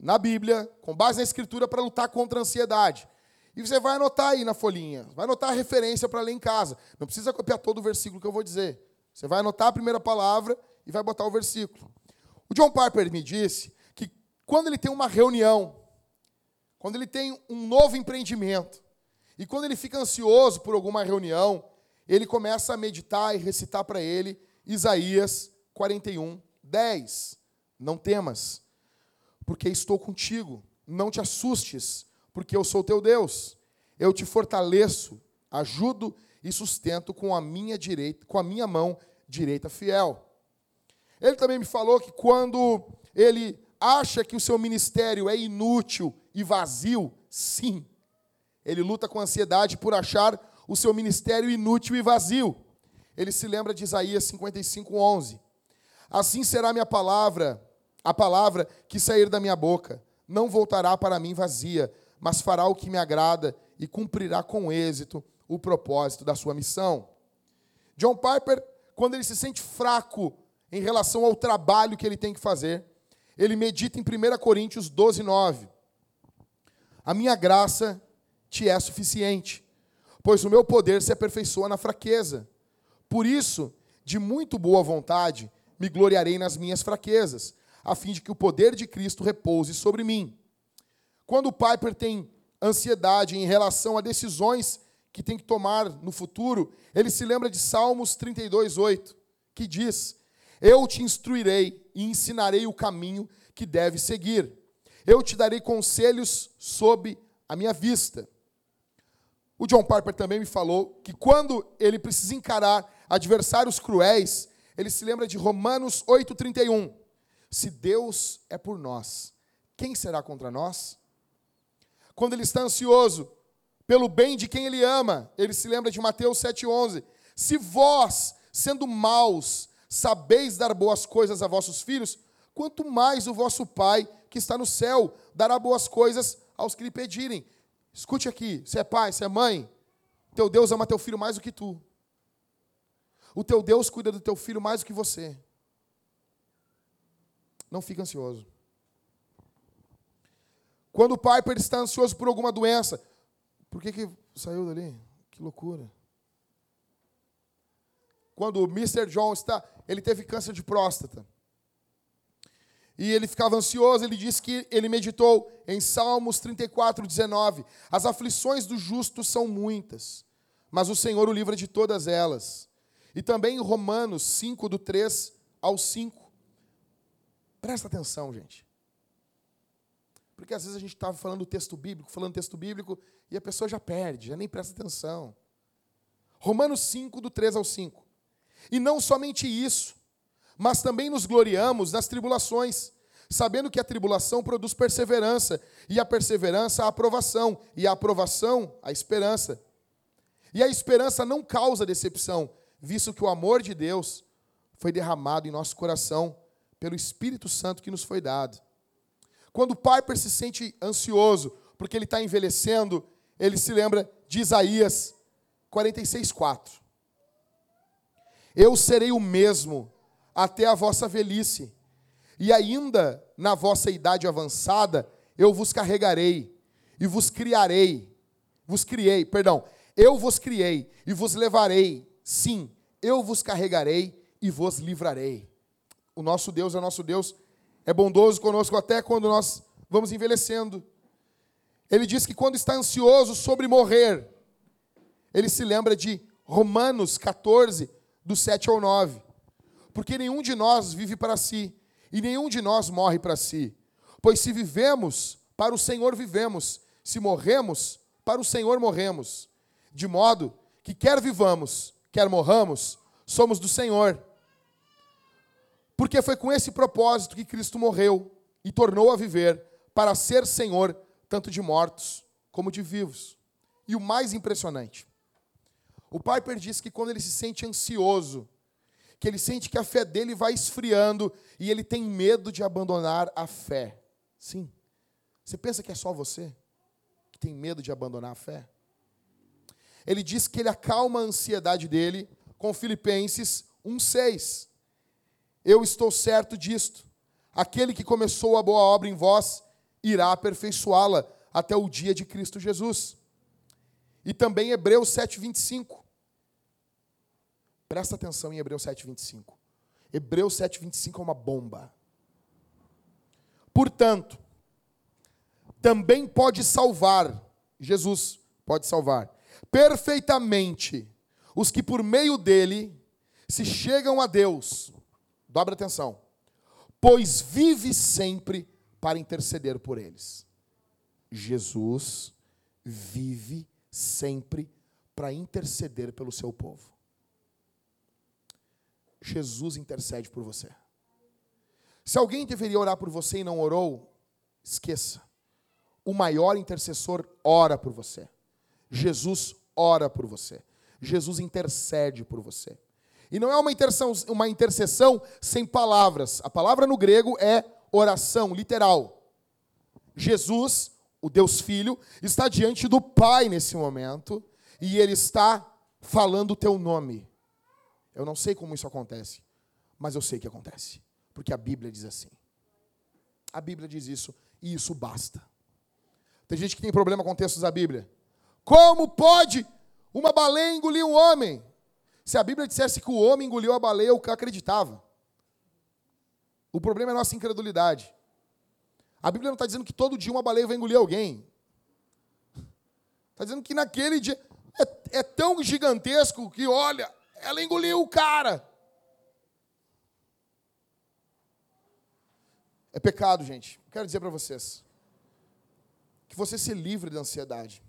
na Bíblia, com base na Escritura, para lutar contra a ansiedade. E você vai anotar aí na folhinha, vai anotar a referência para ler em casa. Não precisa copiar todo o versículo que eu vou dizer. Você vai anotar a primeira palavra e vai botar o versículo. O John Piper me disse que quando ele tem uma reunião, quando ele tem um novo empreendimento, e quando ele fica ansioso por alguma reunião, ele começa a meditar e recitar para ele Isaías 41, 10. Não temas, porque estou contigo. Não te assustes, porque eu sou teu Deus. Eu te fortaleço, ajudo e sustento com a minha direita, com a minha mão direita fiel. Ele também me falou que quando ele acha que o seu ministério é inútil e vazio, sim, ele luta com ansiedade por achar o seu ministério inútil e vazio. Ele se lembra de Isaías 55:11. Assim será minha palavra a palavra que sair da minha boca não voltará para mim vazia, mas fará o que me agrada e cumprirá com êxito o propósito da sua missão. John Piper, quando ele se sente fraco em relação ao trabalho que ele tem que fazer, ele medita em 1 Coríntios 12, 9. A minha graça te é suficiente, pois o meu poder se aperfeiçoa na fraqueza. Por isso, de muito boa vontade, me gloriarei nas minhas fraquezas a fim de que o poder de Cristo repouse sobre mim. Quando o Piper tem ansiedade em relação a decisões que tem que tomar no futuro, ele se lembra de Salmos 32, 8, que diz: Eu te instruirei e ensinarei o caminho que deve seguir. Eu te darei conselhos sob a minha vista. O John Piper também me falou que quando ele precisa encarar adversários cruéis, ele se lembra de Romanos 8,31 se Deus é por nós, quem será contra nós? Quando ele está ansioso pelo bem de quem ele ama. Ele se lembra de Mateus 7,11. Se vós, sendo maus, sabeis dar boas coisas a vossos filhos, quanto mais o vosso Pai, que está no céu, dará boas coisas aos que lhe pedirem. Escute aqui, você é pai, você é mãe, teu Deus ama teu filho mais do que tu. O teu Deus cuida do teu filho mais do que você. Não fica ansioso. Quando o pai está ansioso por alguma doença, por que, que saiu dali? Que loucura. Quando o Mr. John está, ele teve câncer de próstata. E ele ficava ansioso, ele disse que ele meditou em Salmos 34, 19. As aflições do justo são muitas, mas o Senhor o livra de todas elas. E também em Romanos 5, do 3 ao 5. Presta atenção, gente. Porque às vezes a gente estava falando texto bíblico, falando texto bíblico, e a pessoa já perde, já nem presta atenção. Romanos 5, do 3 ao 5. E não somente isso, mas também nos gloriamos nas tribulações, sabendo que a tribulação produz perseverança, e a perseverança a aprovação, e a aprovação a esperança. E a esperança não causa decepção, visto que o amor de Deus foi derramado em nosso coração pelo Espírito Santo que nos foi dado. Quando o pai se sente ansioso porque ele está envelhecendo, ele se lembra de Isaías 46,4. Eu serei o mesmo até a vossa velhice, e ainda na vossa idade avançada eu vos carregarei e vos criarei, vos criei, perdão, eu vos criei e vos levarei, sim, eu vos carregarei e vos livrarei. O nosso Deus é nosso Deus, é bondoso conosco até quando nós vamos envelhecendo. Ele diz que quando está ansioso sobre morrer, ele se lembra de Romanos 14, do 7 ao 9. Porque nenhum de nós vive para si, e nenhum de nós morre para si. Pois se vivemos, para o Senhor vivemos, se morremos, para o Senhor morremos. De modo que quer vivamos, quer morramos, somos do Senhor. Porque foi com esse propósito que Cristo morreu e tornou a viver, para ser Senhor tanto de mortos como de vivos. E o mais impressionante, o Piper diz que quando ele se sente ansioso, que ele sente que a fé dele vai esfriando e ele tem medo de abandonar a fé. Sim. Você pensa que é só você que tem medo de abandonar a fé? Ele diz que ele acalma a ansiedade dele com Filipenses 1:6. Eu estou certo disto. Aquele que começou a boa obra em vós irá aperfeiçoá-la até o dia de Cristo Jesus. E também Hebreus 7:25. Presta atenção em Hebreus 7,25. Hebreus 7,25 é uma bomba. Portanto, também pode salvar, Jesus pode salvar, perfeitamente os que por meio dele se chegam a Deus. Dobra atenção. Pois vive sempre para interceder por eles. Jesus vive sempre para interceder pelo seu povo. Jesus intercede por você. Se alguém deveria orar por você e não orou, esqueça. O maior intercessor ora por você. Jesus ora por você. Jesus intercede por você. E não é uma intercessão, uma intercessão sem palavras. A palavra no grego é oração, literal. Jesus, o Deus Filho, está diante do Pai nesse momento e ele está falando o teu nome. Eu não sei como isso acontece, mas eu sei que acontece, porque a Bíblia diz assim. A Bíblia diz isso e isso basta. Tem gente que tem problema com textos da Bíblia. Como pode uma baleia engolir um homem? Se a Bíblia dissesse que o homem engoliu a baleia, que acreditava. O problema é a nossa incredulidade. A Bíblia não está dizendo que todo dia uma baleia vai engolir alguém. Está dizendo que naquele dia é, é tão gigantesco que, olha, ela engoliu o cara. É pecado, gente. Quero dizer para vocês que você se livre da ansiedade.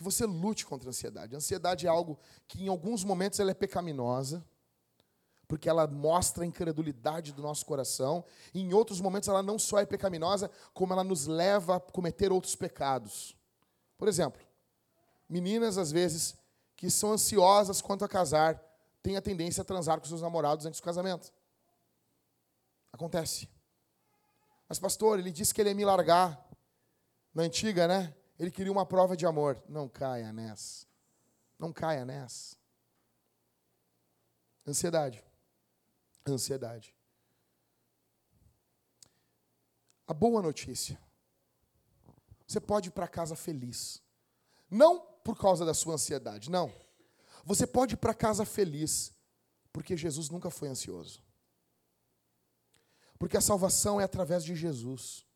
Que você lute contra a ansiedade. A ansiedade é algo que em alguns momentos ela é pecaminosa, porque ela mostra a incredulidade do nosso coração, e em outros momentos ela não só é pecaminosa, como ela nos leva a cometer outros pecados. Por exemplo, meninas, às vezes, que são ansiosas quanto a casar, têm a tendência a transar com seus namorados antes do casamento. Acontece. Mas, pastor, ele disse que ele ia me largar. Na antiga, né? Ele queria uma prova de amor. Não caia nessa. Não caia nessa. Ansiedade. Ansiedade. A boa notícia. Você pode ir para casa feliz. Não por causa da sua ansiedade, não. Você pode ir para casa feliz, porque Jesus nunca foi ansioso. Porque a salvação é através de Jesus.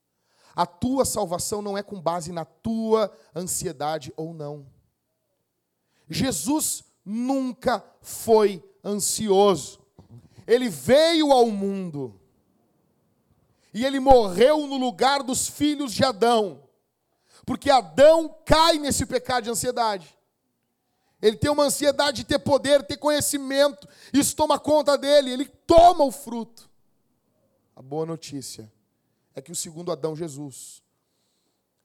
A tua salvação não é com base na tua ansiedade ou não. Jesus nunca foi ansioso. Ele veio ao mundo e ele morreu no lugar dos filhos de Adão, porque Adão cai nesse pecado de ansiedade. Ele tem uma ansiedade de ter poder, ter conhecimento, isso toma conta dele, ele toma o fruto. A boa notícia é que o segundo Adão, Jesus,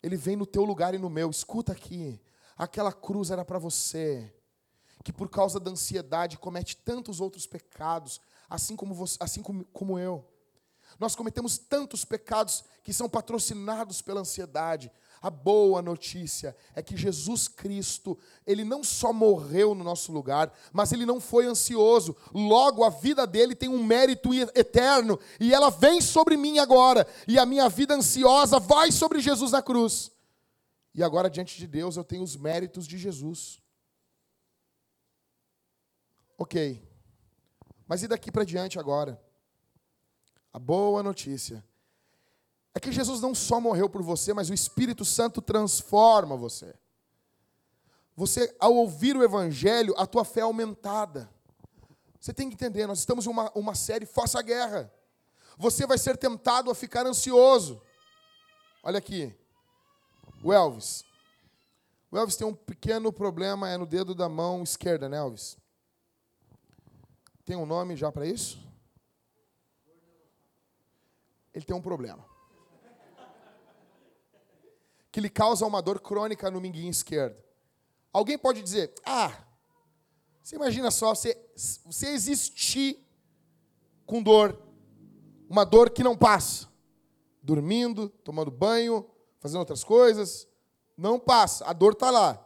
ele vem no teu lugar e no meu. Escuta aqui, aquela cruz era para você, que por causa da ansiedade comete tantos outros pecados, assim como, você, assim como, como eu. Nós cometemos tantos pecados que são patrocinados pela ansiedade. A boa notícia é que Jesus Cristo, ele não só morreu no nosso lugar, mas ele não foi ansioso. Logo, a vida dele tem um mérito eterno e ela vem sobre mim agora. E a minha vida ansiosa vai sobre Jesus na cruz. E agora, diante de Deus, eu tenho os méritos de Jesus. Ok. Mas e daqui para diante agora? A boa notícia é que Jesus não só morreu por você, mas o Espírito Santo transforma você. Você, ao ouvir o Evangelho, a tua fé é aumentada. Você tem que entender, nós estamos em uma, uma série Faça a Guerra. Você vai ser tentado a ficar ansioso. Olha aqui. O Elvis. O Elvis tem um pequeno problema, é no dedo da mão esquerda, né, Elvis? Tem um nome já para isso? Ele tem um problema que lhe causa uma dor crônica no minguinho esquerdo. Alguém pode dizer: Ah, você imagina só, você, você existir com dor, uma dor que não passa, dormindo, tomando banho, fazendo outras coisas, não passa, a dor está lá.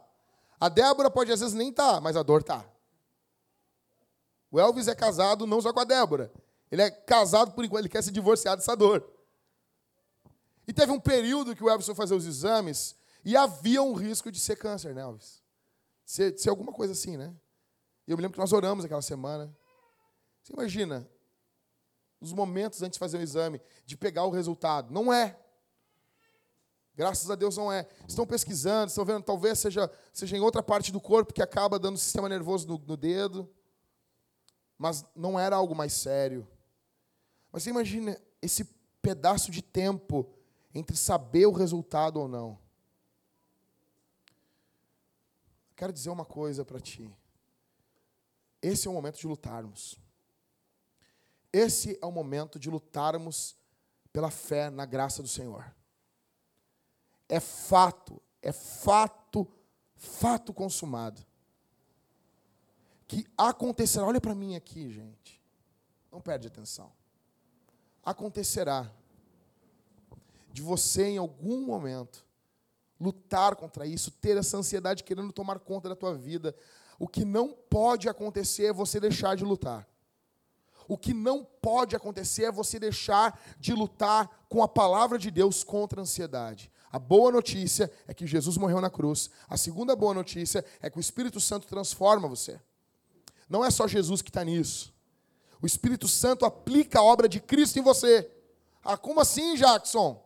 A Débora pode às vezes nem estar, tá, mas a dor está. O Elvis é casado não só com a Débora, ele é casado por enquanto, ele quer se divorciar dessa dor. E teve um período que o Elvis foi fazer os exames e havia um risco de ser câncer, né, Elvis? Ser, ser alguma coisa assim, né? E eu me lembro que nós oramos aquela semana. Você imagina, os momentos antes de fazer o exame, de pegar o resultado. Não é. Graças a Deus não é. Estão pesquisando, estão vendo, talvez seja, seja em outra parte do corpo que acaba dando sistema nervoso no, no dedo. Mas não era algo mais sério. Mas você imagina esse pedaço de tempo entre saber o resultado ou não. Quero dizer uma coisa para ti. Esse é o momento de lutarmos. Esse é o momento de lutarmos pela fé na graça do Senhor. É fato, é fato, fato consumado. Que acontecerá, olha para mim aqui, gente. Não perde atenção. Acontecerá de você, em algum momento, lutar contra isso, ter essa ansiedade querendo tomar conta da tua vida. O que não pode acontecer é você deixar de lutar. O que não pode acontecer é você deixar de lutar com a palavra de Deus contra a ansiedade. A boa notícia é que Jesus morreu na cruz. A segunda boa notícia é que o Espírito Santo transforma você. Não é só Jesus que está nisso. O Espírito Santo aplica a obra de Cristo em você. Ah, como assim, Jackson?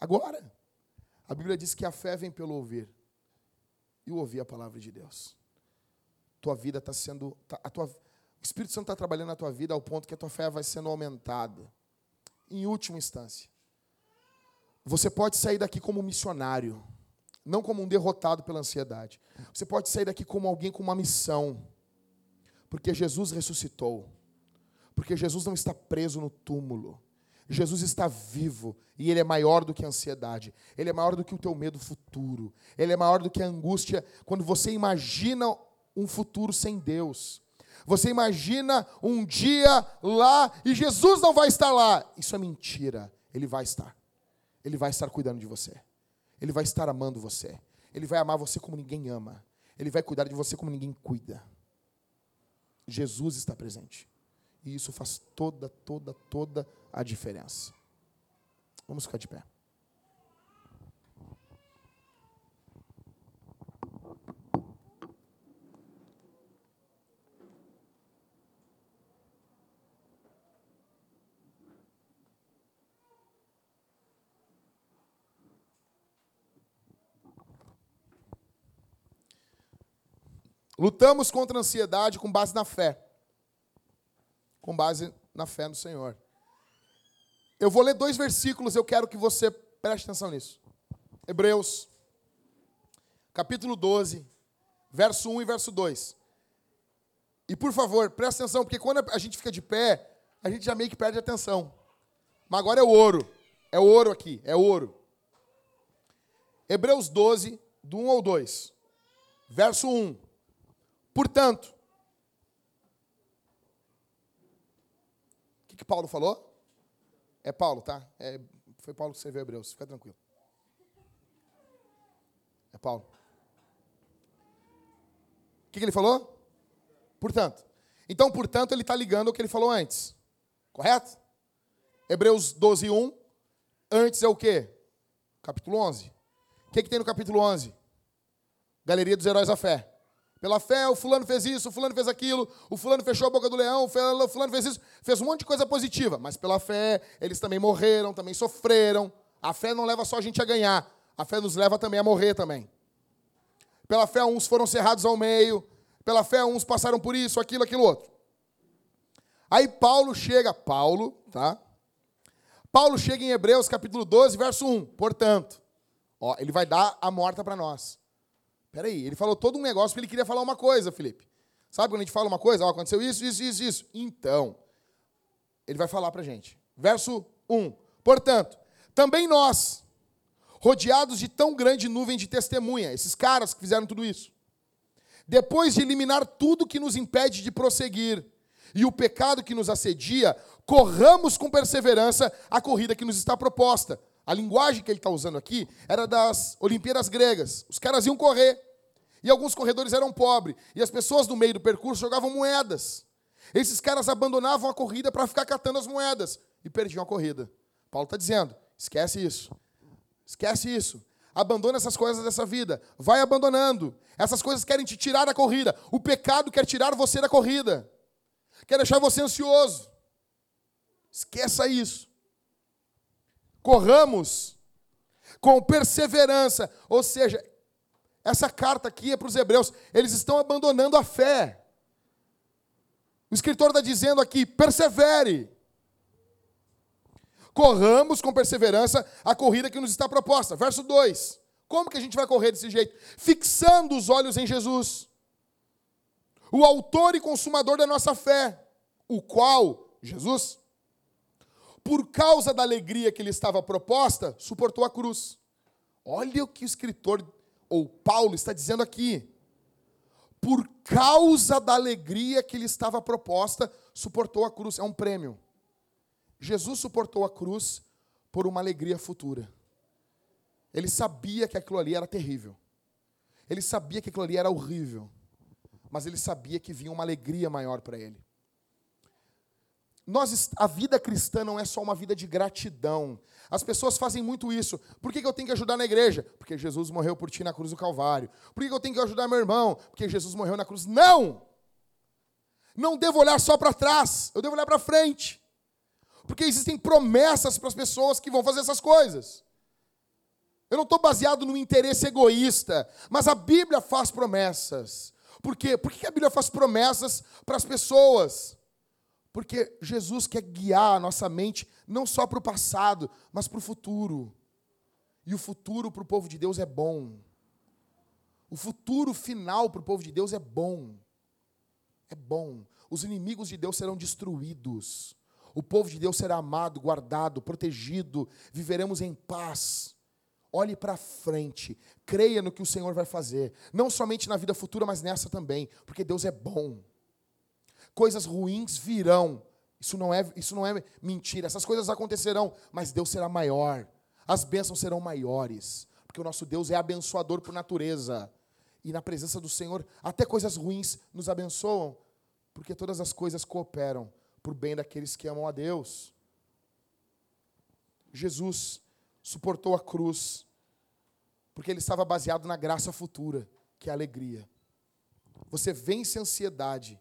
Agora. A Bíblia diz que a fé vem pelo ouvir. E o ouvir a palavra de Deus. Tua vida está sendo. Tá, a tua, o Espírito Santo está trabalhando na tua vida ao ponto que a tua fé vai sendo aumentada. Em última instância. Você pode sair daqui como missionário, não como um derrotado pela ansiedade. Você pode sair daqui como alguém com uma missão, porque Jesus ressuscitou, porque Jesus não está preso no túmulo, Jesus está vivo e ele é maior do que a ansiedade. Ele é maior do que o teu medo futuro. Ele é maior do que a angústia quando você imagina um futuro sem Deus. Você imagina um dia lá e Jesus não vai estar lá. Isso é mentira. Ele vai estar. Ele vai estar cuidando de você. Ele vai estar amando você. Ele vai amar você como ninguém ama. Ele vai cuidar de você como ninguém cuida. Jesus está presente. E isso faz toda, toda, toda a diferença. Vamos ficar de pé. Lutamos contra a ansiedade com base na fé. Com base na fé no Senhor. Eu vou ler dois versículos, eu quero que você preste atenção nisso. Hebreus, capítulo 12, verso 1 e verso 2. E por favor, preste atenção, porque quando a gente fica de pé, a gente já meio que perde atenção. Mas agora é o ouro. É o ouro aqui, é ouro. Hebreus 12, do 1 ao 2. Verso 1. Portanto, o que, que Paulo falou? É Paulo, tá? É, foi Paulo que escreveu Hebreus, fica tranquilo. É Paulo. O que, que ele falou? Portanto. Então, portanto, ele está ligando o que ele falou antes. Correto? Hebreus 12, 1. Antes é o quê? Capítulo 11. O que, que tem no capítulo 11? Galeria dos Heróis da Fé. Pela fé, o fulano fez isso, o fulano fez aquilo, o fulano fechou a boca do leão, o fulano fez isso, fez um monte de coisa positiva. Mas pela fé, eles também morreram, também sofreram. A fé não leva só a gente a ganhar, a fé nos leva também a morrer também. Pela fé, uns foram cerrados ao meio, pela fé, uns passaram por isso, aquilo, aquilo outro. Aí Paulo chega, Paulo, tá? Paulo chega em Hebreus capítulo 12, verso 1. Portanto, ó, ele vai dar a morta para nós. Peraí, ele falou todo um negócio porque ele queria falar uma coisa, Felipe. Sabe quando a gente fala uma coisa? Ó, aconteceu isso, isso, isso, isso. Então, ele vai falar para gente. Verso 1. Portanto, também nós, rodeados de tão grande nuvem de testemunha, esses caras que fizeram tudo isso, depois de eliminar tudo que nos impede de prosseguir e o pecado que nos assedia, corramos com perseverança a corrida que nos está proposta. A linguagem que ele está usando aqui era das Olimpíadas gregas. Os caras iam correr. E alguns corredores eram pobres. E as pessoas no meio do percurso jogavam moedas. Esses caras abandonavam a corrida para ficar catando as moedas. E perdiam a corrida. Paulo está dizendo: esquece isso. Esquece isso. Abandona essas coisas dessa vida. Vai abandonando. Essas coisas querem te tirar da corrida. O pecado quer tirar você da corrida. Quer deixar você ansioso. Esqueça isso. Corramos com perseverança. Ou seja, essa carta aqui é para os hebreus. Eles estão abandonando a fé. O escritor está dizendo aqui: persevere. Corramos com perseverança a corrida que nos está proposta. Verso 2. Como que a gente vai correr desse jeito? Fixando os olhos em Jesus, o autor e consumador da nossa fé, o qual, Jesus, por causa da alegria que lhe estava proposta, suportou a cruz. Olha o que o escritor ou Paulo está dizendo aqui, por causa da alegria que lhe estava proposta, suportou a cruz. É um prêmio. Jesus suportou a cruz por uma alegria futura. Ele sabia que aquilo ali era terrível. Ele sabia que aquilo ali era horrível. Mas ele sabia que vinha uma alegria maior para ele. Nós, a vida cristã não é só uma vida de gratidão. As pessoas fazem muito isso. Por que, eu tenho que ajudar na igreja? Porque Jesus morreu por ti na cruz do Calvário. Por que, que eu tenho que ajudar meu irmão? Porque Jesus morreu na cruz. Não! Não devo olhar só para trás, eu devo olhar para frente. Porque existem promessas para as pessoas que vão fazer essas coisas. Eu não estou baseado no interesse egoísta, mas a Bíblia faz promessas. Por quê? Por que a Bíblia faz promessas para as pessoas? Porque Jesus quer guiar a nossa mente não só para o passado, mas para o futuro. E o futuro para o povo de Deus é bom. O futuro final para o povo de Deus é bom. É bom. Os inimigos de Deus serão destruídos. O povo de Deus será amado, guardado, protegido, viveremos em paz. Olhe para frente, creia no que o Senhor vai fazer, não somente na vida futura, mas nessa também, porque Deus é bom. Coisas ruins virão, isso não é, isso não é mentira, essas coisas acontecerão, mas Deus será maior, as bênçãos serão maiores, porque o nosso Deus é abençoador por natureza, e na presença do Senhor, até coisas ruins nos abençoam, porque todas as coisas cooperam o bem daqueles que amam a Deus. Jesus suportou a cruz, porque ele estava baseado na graça futura, que é a alegria. Você vence a ansiedade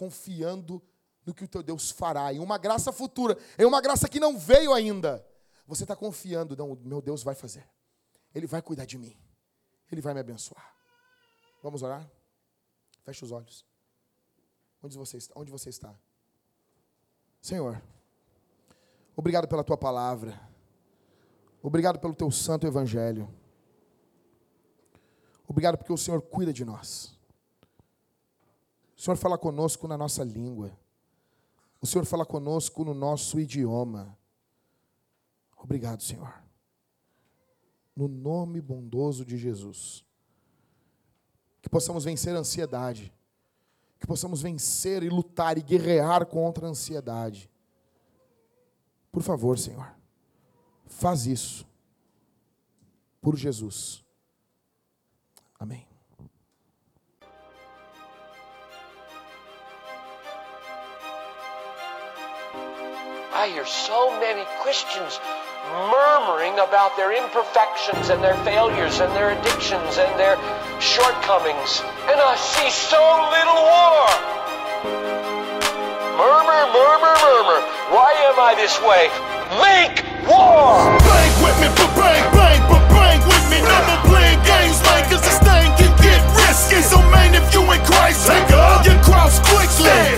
confiando no que o teu Deus fará, em uma graça futura, em uma graça que não veio ainda. Você está confiando, não, meu Deus vai fazer. Ele vai cuidar de mim. Ele vai me abençoar. Vamos orar? Feche os olhos. Onde você está? Onde você está? Senhor, obrigado pela tua palavra. Obrigado pelo teu santo evangelho. Obrigado porque o Senhor cuida de nós. O Senhor fala conosco na nossa língua. O Senhor fala conosco no nosso idioma. Obrigado, Senhor. No nome bondoso de Jesus. Que possamos vencer a ansiedade. Que possamos vencer e lutar e guerrear contra a ansiedade. Por favor, Senhor. Faz isso. Por Jesus. Amém. I hear so many Christians murmuring about their imperfections and their failures and their addictions and their shortcomings. And I see so little war. Murmur, murmur, murmur. Why am I this way? Make war! Bang with me, but bang, bang, but bang with me. Never playing games, cause this thing can get risky. So, man, if you in Christ, take up your cross quickly.